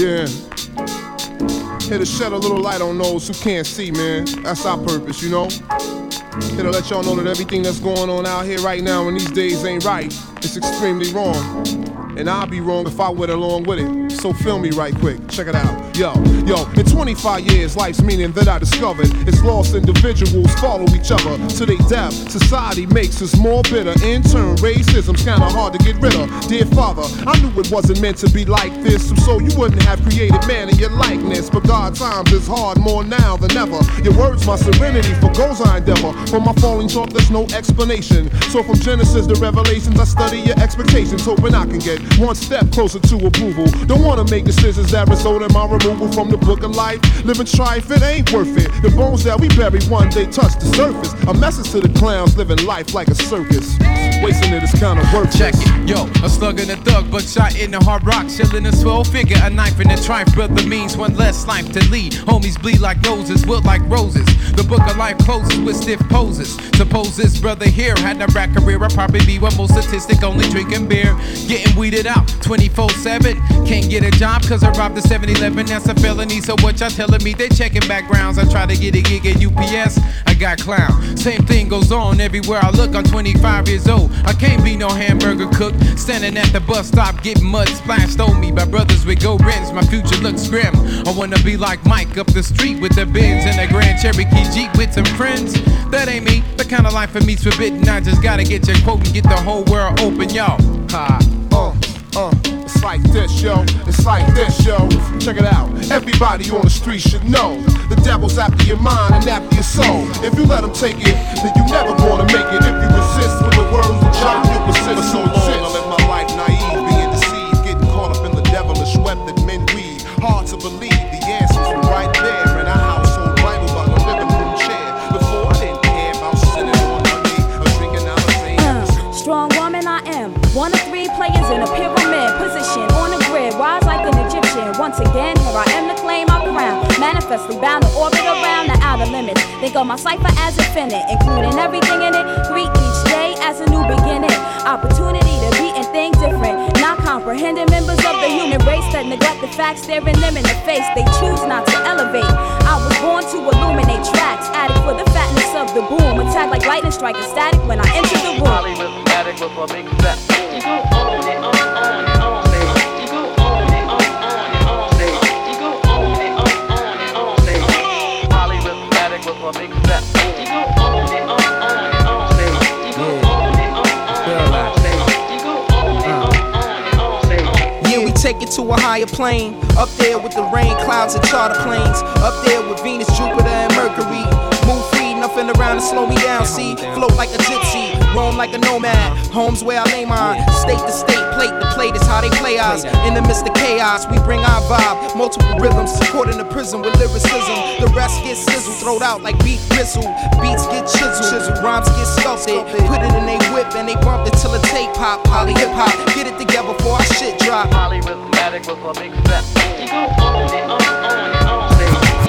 Yeah. Here to shed a little light on those who can't see, man. That's our purpose, you know? Here to let y'all know that everything that's going on out here right now in these days ain't right. It's extremely wrong. And I'd be wrong if I went along with it. So film me right quick. Check it out. Yo, yo, in 25 years, life's meaning that I discovered is lost individuals follow each other to their death. Society makes us more bitter. In turn, racism's kinda hard to get rid of. Dear Father, I knew it wasn't meant to be like this, so you wouldn't have created man in your likeness. But God times is hard more now than ever. Your words, my serenity for goals I endeavor. For my falling short, there's no explanation. So from Genesis to Revelations, I study your expectations, hoping I can get one step closer to approval. Don't wanna make decisions that result in my removal from the book of life. Living strife, it ain't worth it. The bones that we bury one day touch the surface. A message to the clowns living life like a circus. Wasting it is kinda worth Check it, yo, a slug and a thug, but shot in the hard rock, chillin' a swell figure, a knife in the trife, brother means one less life to lead. Homies bleed like noses, wilt like roses. The book of life closes with stiff poses. Suppose this brother here had a rap career, I'd probably be one more statistic, only drinking beer, getting weeded out 24 7. Can't get a job cause I robbed the 7 Eleven, that's a felony. So what y'all telling me? They checking backgrounds. I try to get a gig at UPS, I got clown. Same thing goes on everywhere I look. I'm 25 years old. I can't be no hamburger cook. Standing at the bus stop, getting mud splashed on me by brothers with go rents. My future looks grim. I wanna be like Mike up the street with the Benz and a Grand Cherokee Jeep with some friends. That ain't me. The kind of life for me's forbidden. I just gotta get your quote and get the whole world open, y'all. Ha. Uh, uh, it's like this, yo. It's like this, yo. Check it out. Everybody on the street should know the devil's after your mind and after your soul. If you let him take it, then you never gonna make it. If you resist with the words of John, you persist. For so long, I lived my life naive, being deceived, getting caught up in the devilish web that men weave. Hard to believe Manifestly bound to orbit around the outer limits. Think of my cipher as infinite, including everything in it. Greet each day as a new beginning. Opportunity to be and think different. Not comprehending members of the human race that neglect the facts, staring them in the face. They choose not to elevate. I was born to illuminate tracks, addict for the fatness of the boom. Attack like lightning striking static when I enter the room. Up there with the rain clouds and charter planes. Up there with Venus, Jupiter, and Mercury. Move free, nothing around to slow me down. See, float like a gypsy, roam like a nomad. Homes where I lay mine. State to state, plate to plate is how they play us. In the midst of chaos, we bring our vibe. Multiple rhythms, caught in the prison with lyricism. The rest get sizzled, thrown out like beef bristle. Beats get chiseled, rhymes get sculpted. Put it in they whip and they bump it till the tape pop. Poly hip hop, get it together before our shit drop. Hollywoodmatic with a big fat boom. You go on it, on, on it, on stage. You go on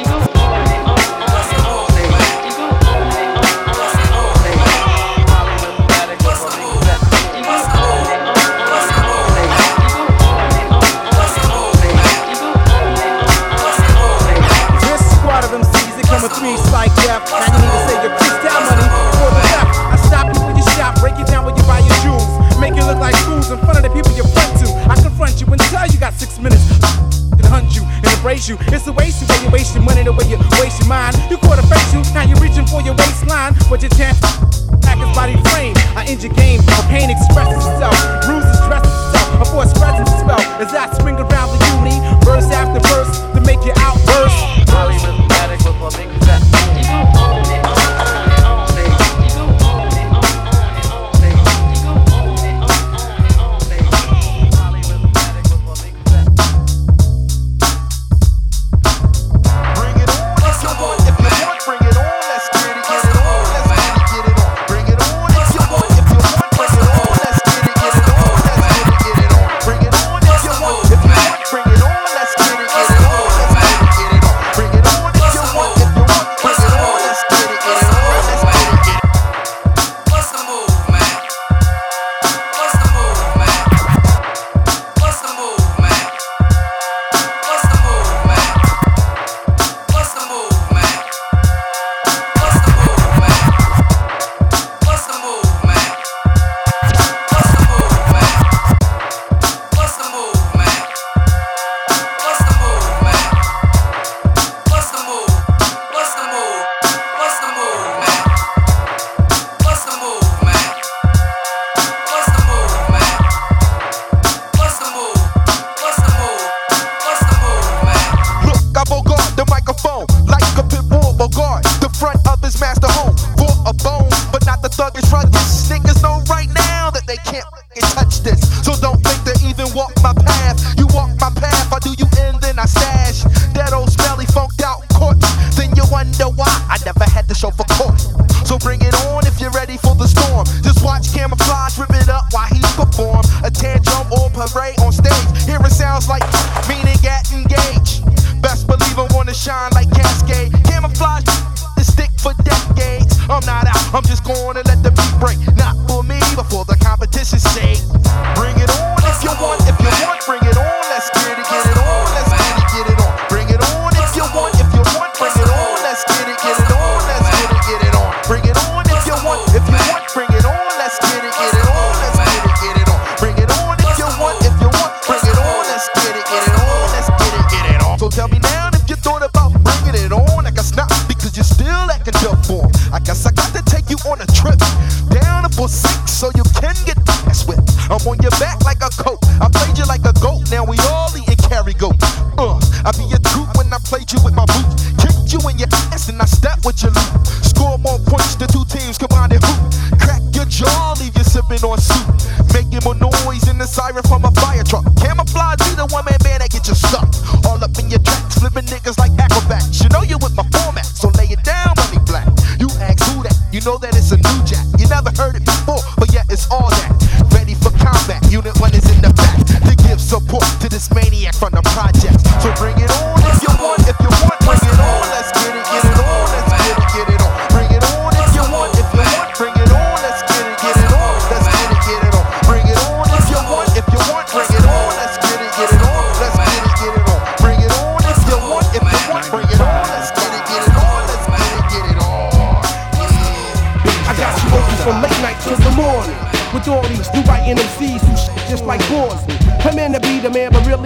thought about bringing it on. I guess not because you're still acting dumb for. I guess I got to take you on a trip down to six so you can get ass whipped. I'm on your back like a coat. I played you like a goat. Now we all eating carry goat. Uh, I be a troop when I played you with my boot. Kicked you in your ass and I step with your loot. Score more points than two teams combined and hoop. Crack your jaw, leave you sipping on soup. Making more noise in the siren from a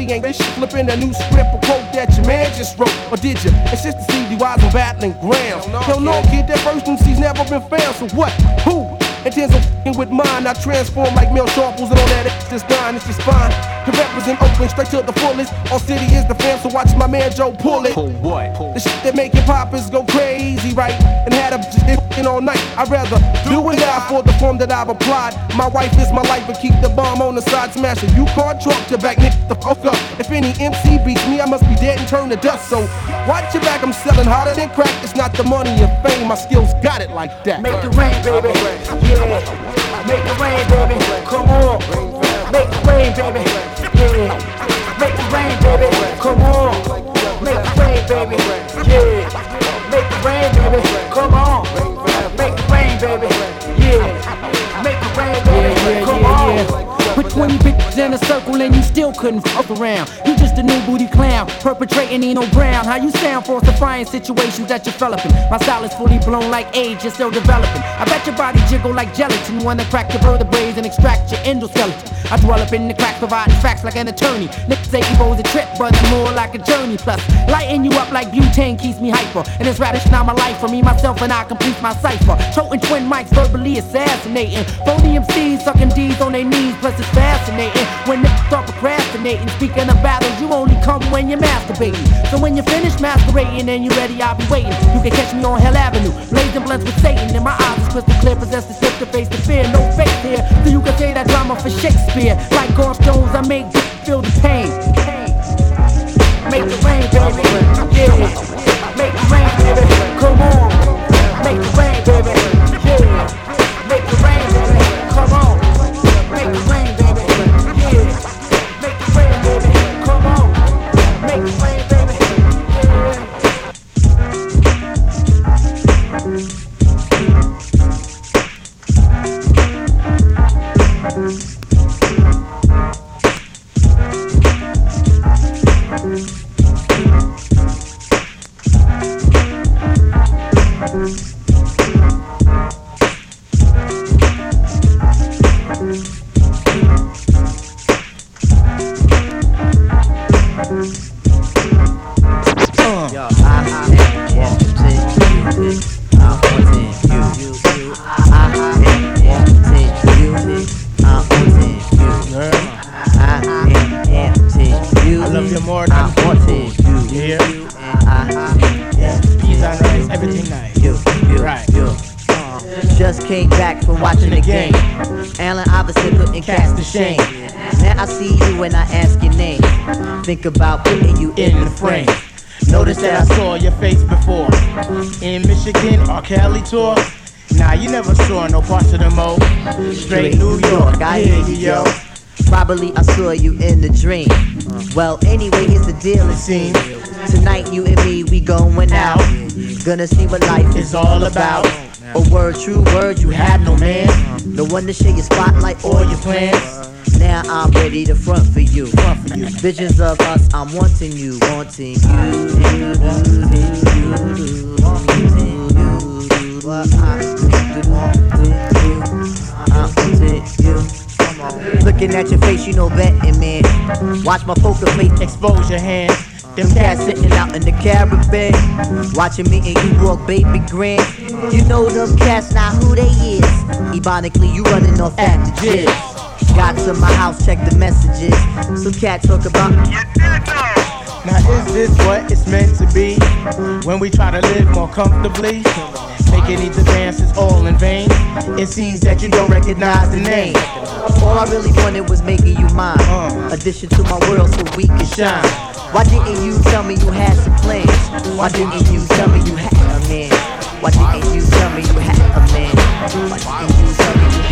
ain't bitch flipping a new script or quote that your man just wrote. Or did you? It's just to see the wise and battling grounds. Hell no, kid, that first MC's never been found. So what? Who? Intends on fing with mine. I transform like male sharples and all that it's just done. It's just fine. To represent Oakland straight to the fullest. All city is the fam, so watch my man Joe pull it. Pull what? The shit that make hip hoppers go crazy, right? And had a in all night. I'd rather do and die for the form that I've applied. My wife is my life, but keep the bomb on the side, smashing. You can't truck to back Nick the fuck up. If any MC beats me, I must be dead and turn to dust. So watch your back, I'm selling harder than crack. It's not the money or fame, my skills got it like that. Make it rain, baby. Yeah. Make it rain, baby. Come on. Make it rain, baby. Yeah. Make it rain, baby. Come on. Make it rain, baby. Yeah. Make it rain, baby. Come on. Make it rain, baby. Yeah. Make it rain, baby. Come on. Put 20 bitches in a circle and you still couldn't fuck around. You just a new booty clown, perpetrating Eno Brown. How you sound falsifying situations that you're developing. My style is fully blown like age, you're still developing. I bet your body jiggle like gelatin. Wanna crack your vertebrae and extract your endoskeleton. I dwell up in the cracks, providing facts like an attorney. Niggas say Evo's a trip, but it's more like a journey. Plus, lighting you up like butane keeps me hyper. And it's radish now my life for me, myself, and I complete my cipher. Toting twin mics, verbally assassinating. Phony MCs sucking D's on their knees, plus it's fascinating. When niggas start procrastinating, speaking of battles, you only come when you're masturbating. So when you finish masquerading and you're ready, I'll be waiting. You can catch me on Hell Avenue, blazing blunts with Satan. And my eyes is crystal clear, possess the script to face the fear. No fake here, so you can say that drama for Shakespeare. Like gallstones, I make Think about putting you in the frame. Notice that I saw your face before. In Michigan or Cali tour. Nah, you never saw no parts of the mo. Straight New York, I hear you, yo. Probably I saw you in the dream. Well, anyway, here's the deal, it seems. Tonight, you and me, we going out. Gonna see what life is all about. A word, true word, you have no man. No one to share your spotlight or your plans. Now I'm ready to front for you. Front for you. Visions of us, I'm wanting you, wanting you, I'm. Looking at your face, you know betting, man. Watch my poker face expose your hand. Them cats sitting out in the Caribbean, watching me and you walk, baby grin. You know them cats, not who they is. Ironically, you running off at the. Got to my house, check the messages. Some cat talk about. Now is this what it's meant to be? When we try to live more comfortably? Making these advances all in vain. It seems that you don't recognize the name. All I really wanted was making you mine. Uh. Addition to my world so we can shine. Why didn't you tell me you had some plans? Why didn't you tell me you had a man? Why didn't you tell me you had a man? Why didn't you tell me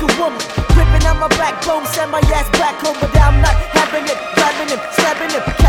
like a woman. Ripping out my backbone, send my ass back home, but I'm not having it. Grabbing him, stabbing him.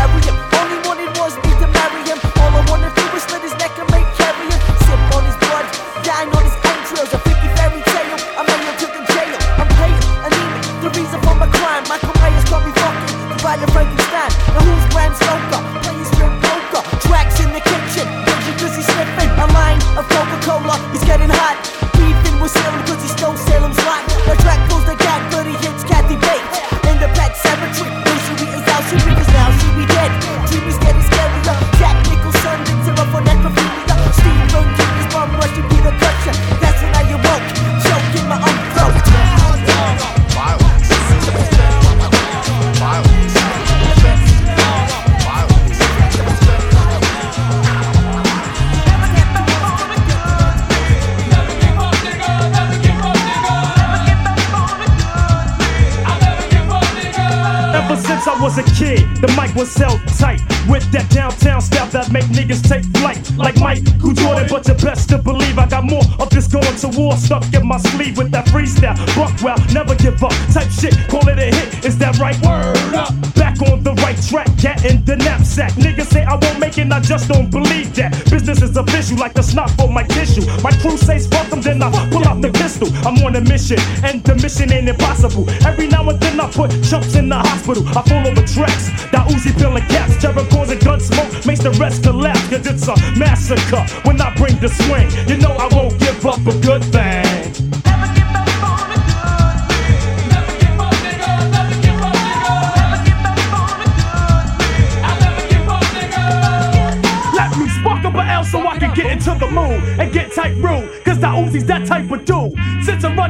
The mic was held tight with that downtown style that make niggas take flight. Like Michael Jordan, but you best to believe I got more of this going to war stuck in my sleeve with that freestyle. Buck well, never give up type shit. Call it a hit, is that right? Word up. On the right track, cat in the knapsack. Niggas say I won't make it, I just don't believe that. Business is official, like the snot for my tissue. My crew says fuck them, then I pull out the pistol. I'm on a mission, and the mission ain't impossible. Every now and then I put chumps in the hospital. I follow the tracks, that Uzi peeling caps, terror causing gun smoke makes the rest collapse. Cause it's a massacre when I bring the swing. You know I won't give up a good thing.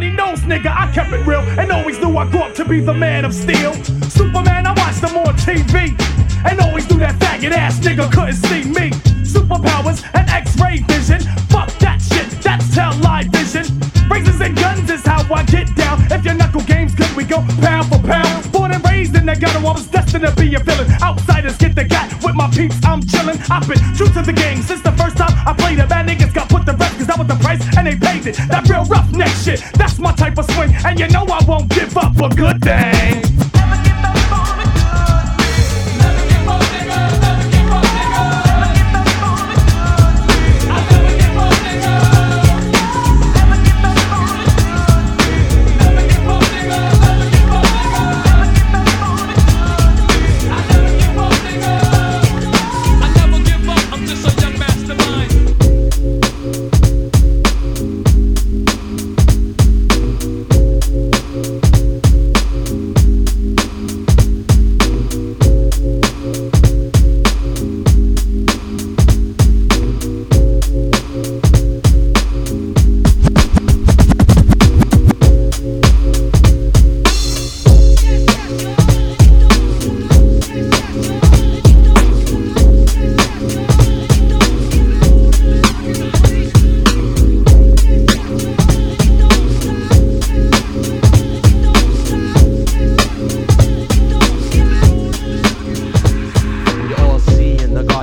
Runny nose nigga, I kept it real and always knew I grew up to be the man of steel. Superman, I watched him on TV. And always knew that faggot ass nigga couldn't see me. Superpowers and X-ray vision. Fuck that shit, that's tell live vision. Razors and guns is how I get down. If your knuckle game's good, we go pound for pound. Born and raised in the ghetto, I was destined to be a villain. Outsiders get the gat with my peeps, I'm chillin'. I've been true to the game since the first time I played a Bad niggas it. That real roughneck shit, that's my type of swing. And you know I won't give up a good thing.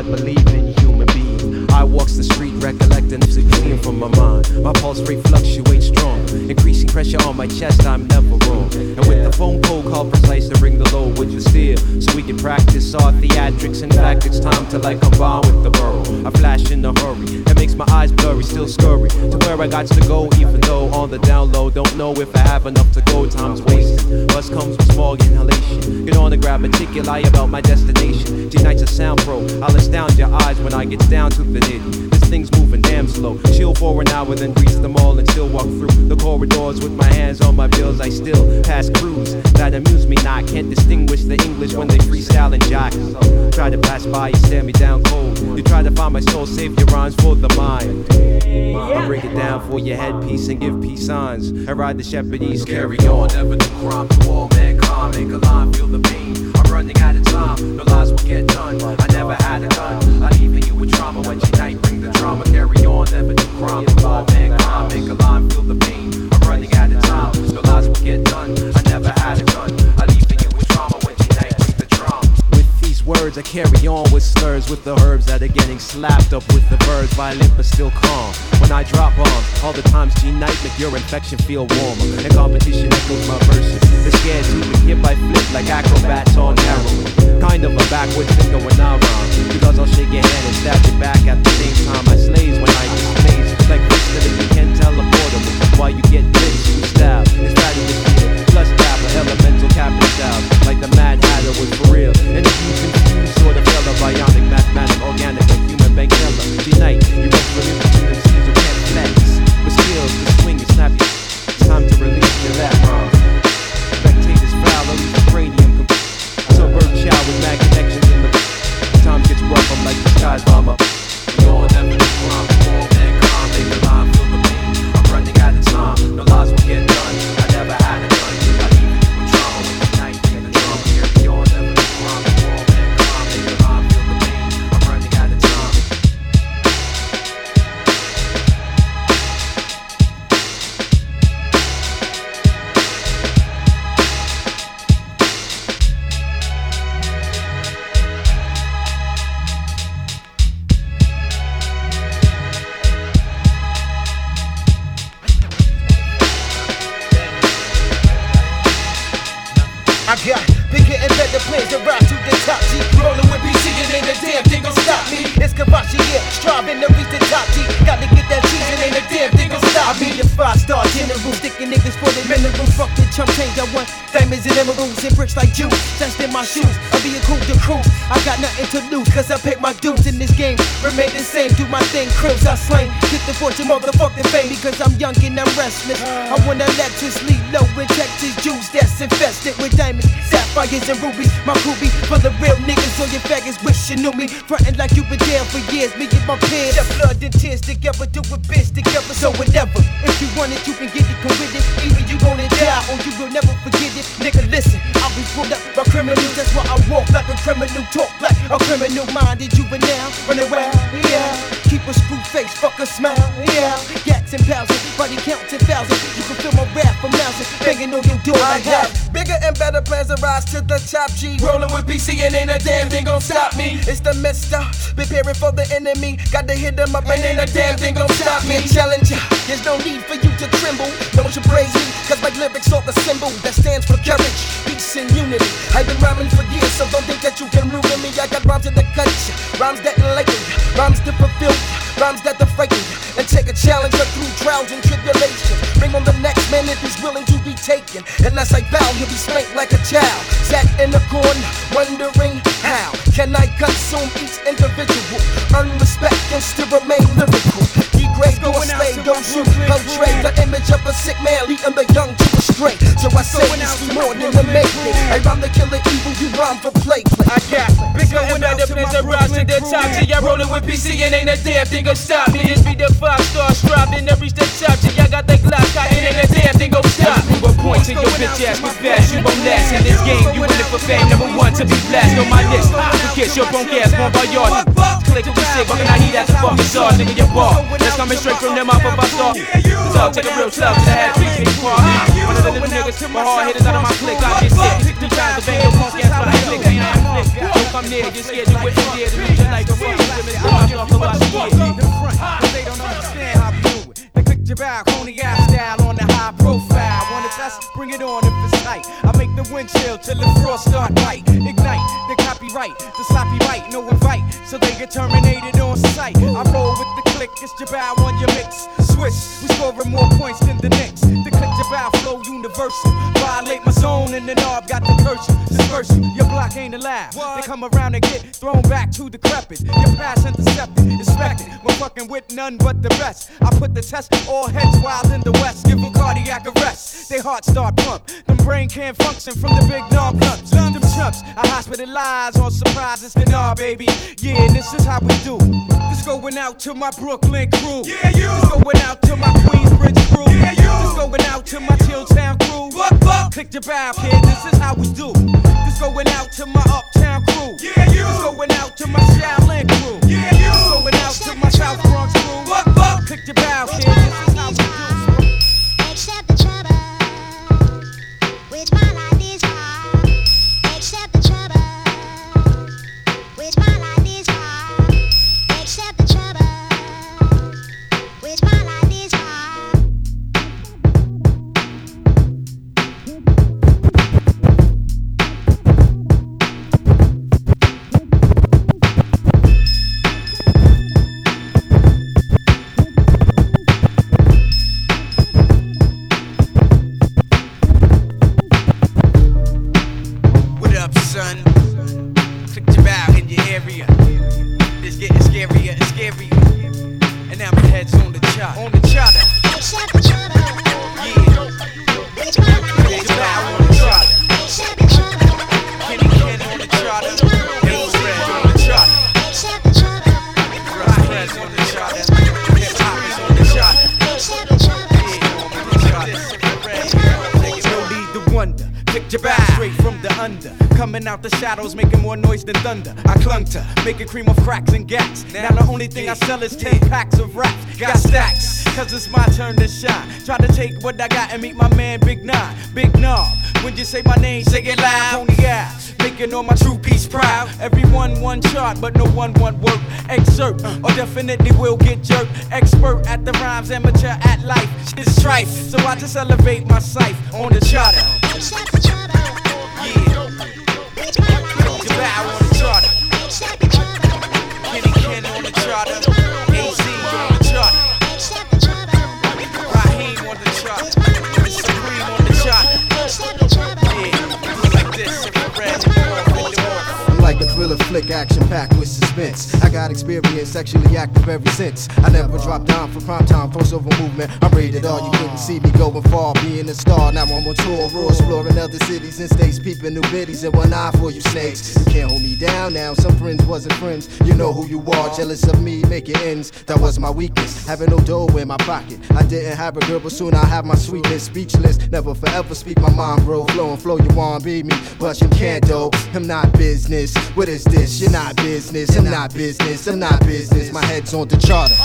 believe mind. My pulse rate fluctuates strong. Increasing pressure on my chest, I'm never wrong. And with the phone call called precise to ring the low with the steel. So we can practice our theatrics. In fact, it's time to like combine with the burrow. I flash in a hurry. It makes my eyes blurry, still scurry. To where I got to go, even though on the down low, don't know if I have enough to go. Time's wasted. Bus comes with smog inhalation. Get on the grab a ticket, lie about my destination. Tonight's a sound pro. I'll astound your eyes when I get down to the nitty. Thing's moving damn slow. Chill for an hour, then grease them all and still walk through the corridors with my hands on my bills. I still pass crews that amuse me. Now I can't distinguish the English when they freestyle and jock. Try to pass by, you stare me down cold. You try to find my soul, save your rhymes for the mind. I break it down for your headpiece and give peace signs. I ride the shepherdese, carry on, never do crime to all with the herbs that are getting slapped up with the birds. Violent but still calm. When I drop bombs, all the times G Night make your infection feel warmer. And competition echoes my verses. They're scared to be hit by flip like acrobats on heroin. Kind of a backwards thinker when I rhyme. Because I'll shake your hand and stab you back at the same time. I slays when I displays. Like this that if you can teleporter, which is why you get blitzed with style. It's rather this plus dapper, elemental captain style. Like the Mad Hatter was for real. And if you confused, sort of fella, bionic, mathematic, organic, like human bank teller. G Night, you from in between the seas who can't flex. With skills, the swing I be the five star general, sticking niggas for the minerals. Fuck the chump change, I want diamonds and emeralds and bricks like juice. That's in my shoes. I'll be a cool to cruise. I got nothing to lose, cause I paid my dues in this game. Remain the same, do my thing, cribs I slang. Get the fortune, motherfucking fame, because I'm young and I'm restless. I wanna let this lead low in Texas juice that's infested with diamonds, sapphires, and rubies. My groovy for the real niggas, all your faggots wish you knew me. Frontin' like you been there for years, me and my peers. That blood and tears together, do a bitch together, so whatever. If you want it, you can get it, come with it. Either you gonna die or you will never forget it. Nigga, listen, I was pulled up by criminals, that's why I walk like a criminal, talk like a criminal minded juvenile. Run around, yeah. Keep a screw face, fuck a smile, yeah. Gats and pounds, body counts in thousands. You can feel my rap from mountains, banging on your door I that. bigger and better plans to rise to the top G. Rolling with BC and ain't a damn thing gon' stop me. It's the mister, preparing for the enemy. Got to hit them up and ain't a damn thing gon' stop me. Challenger, there's no need for you to tremble. Don't you praise me, cause my lyrics are the symbol that stands for courage, peace, unity. I've been rhyming for years, so don't think that you can ruin me. I got rhymes the cut, rhymes that enlighten rhymes that fulfill rhymes that you. And take a challenger through trials and tribulations. Bring on the next man if he's willing to be taken. Unless I bow, he'll be spanked like a child. Sat in the corner, wondering how can I consume each individual, earn respect and still remain lyrical. Degrade, don't slay, don't shoot, portray the image of a sick man, leading the young to astray. So I say it's more than a making. I rhyme the evil, you rhyme for play. I got bigger and better plans to rise to the top G. I rollin' with BC and ain't a damn thing gon' stop me. This be the five star striving to reach the top G. I got that Glock, I ain't a damn thing gon' stop me. Prove a point to your bitch ass, we fast, you won't last in this game. You in it for fame, number one to be blast on my list. You kiss your punk ass, one by yard. Click be sick, but I need that fucking saw, nigga, your ball. That's coming straight from them off of our star. So take a real slug to the head, bitch, hit the car. One of the little niggas, my hard hitters out of my clique, I get sick. Two times to bang your punk ass, but I click, I ain't flick. Don't come near, you're scared, you with me but fuck you, women, so I'm off the watch. They don't understand how Jabal, cognac style on the high profile. Wanna test? Bring it on if it's tight. I make the wind chill till the frost start bite. Ignite the copyright, the sloppy right, no invite, so they get terminated on sight. I roll with the click, it's Jabal on your mix. Swish, we scoring more points than the Knicks. The click Jabal flow universal. Violate my zone and the knob got the curse you, disperse you. Your block ain't allowed. They come around and get thrown back to decrepit. Your pass intercepted, inspected. We're fucking with none but the best. I put the test all heads wild in the west. Give them cardiac arrest. They heart start pump. Them brain can't function from the big knob lumps. Them chumps. I hospitalize on surprises. Then nah, baby. Yeah, this is how we do. This going out to my Brooklyn crew. Yeah, you. This going out to my Queensbridge crew. Yeah, you. This going out to my Chilltown crew. Fuck, fuck. Click your bow, kid. This is how we do. This going out to my Uptown crew. Yeah, you. This going out to my Shaolin crew. Yeah, you. This going out to my South Bronx crew. Fuck, fuck. Click your bow, kid. This is how we do. Accept thunder. I clung making cream of cracks and gats. Now the only thing I sell is 10 packs of raps. Got stacks, cause it's my turn to shine. Try to take what I got and meet my man Big Nine. Big Knob. When you say my name, say it loud. Pony out. Making all my true peace proud. Everyone one chart, but no one one work. Excerpt, or definitely will get jerked. Expert at the rhymes, amateur at life. Shit's strife, so I just elevate my sight on the charter. Accept the trouble, Yeah, which I'm like a thriller flick, action packed with suspense. I got experience, sexually active ever since. I never dropped down for prime time, crossover movement. I'm rated all, you couldn't see me going far, being a star. Now I'm on tour, raw, exploring other cities and states, peeping new biddies and one eye for you snakes. You can't hold me down now, some friends wasn't friends. You know who you are, jealous of me, making ends. That was my weakness, having no dough in my pocket. I didn't have a girl, but soon I have my sweetness, speechless. Never forever speak my mind, bro. Flow and flow, you want be me, but you can't, though. I'm not business. What is this? You're not business. I'm not business. I'm not business. My head's on the charter.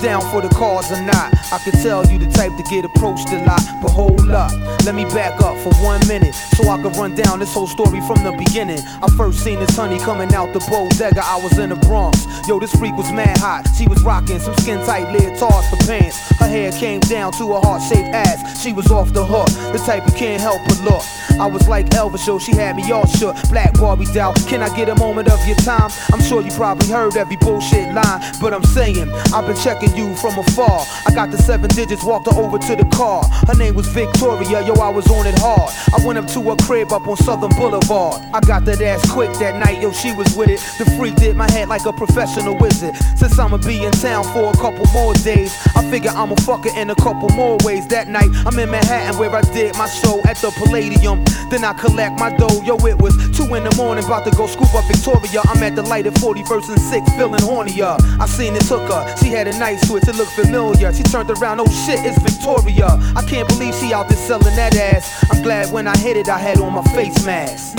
Down for the cause or not? I can tell you the type to get approached a lot, but hold up. Let me back up for one minute so I can run down this whole story from the beginning. I first seen this honey coming out the bodega. I was in the Bronx. Yo, this freak was mad hot. She was rocking some skin tight leotards for pants. Her hair came down to a heart shaped ass. She was off the hook, the type you can't help but look. I was like Elvis, yo, she had me all shook. Black Barbie doll, can I get a moment of your time? I'm sure you probably heard every bullshit line, but I'm saying, I've been checking you from afar. I got the seven digits, walked her over to the car. Her name was Victoria, yo, I was on it hard. I went up to her crib up on Southern Boulevard. I got that ass quick that night, yo, she was with it. The freak did my head like a professional wizard. Since I'ma be in town for a couple more days, I figure I'ma fuck her in a couple more ways. That night, I'm in Manhattan where I did my show at the Palladium. Then I collect my dough, yo, it was 2 in the morning, about to go scoop up Victoria. I'm at the light at 41st and 6th, feeling hornier. I seen it took her, she had a nice to it to look familiar. She turned around, oh shit, it's Victoria. I can't believe she out there selling that ass. I'm glad when I hit it, I had on my face mask.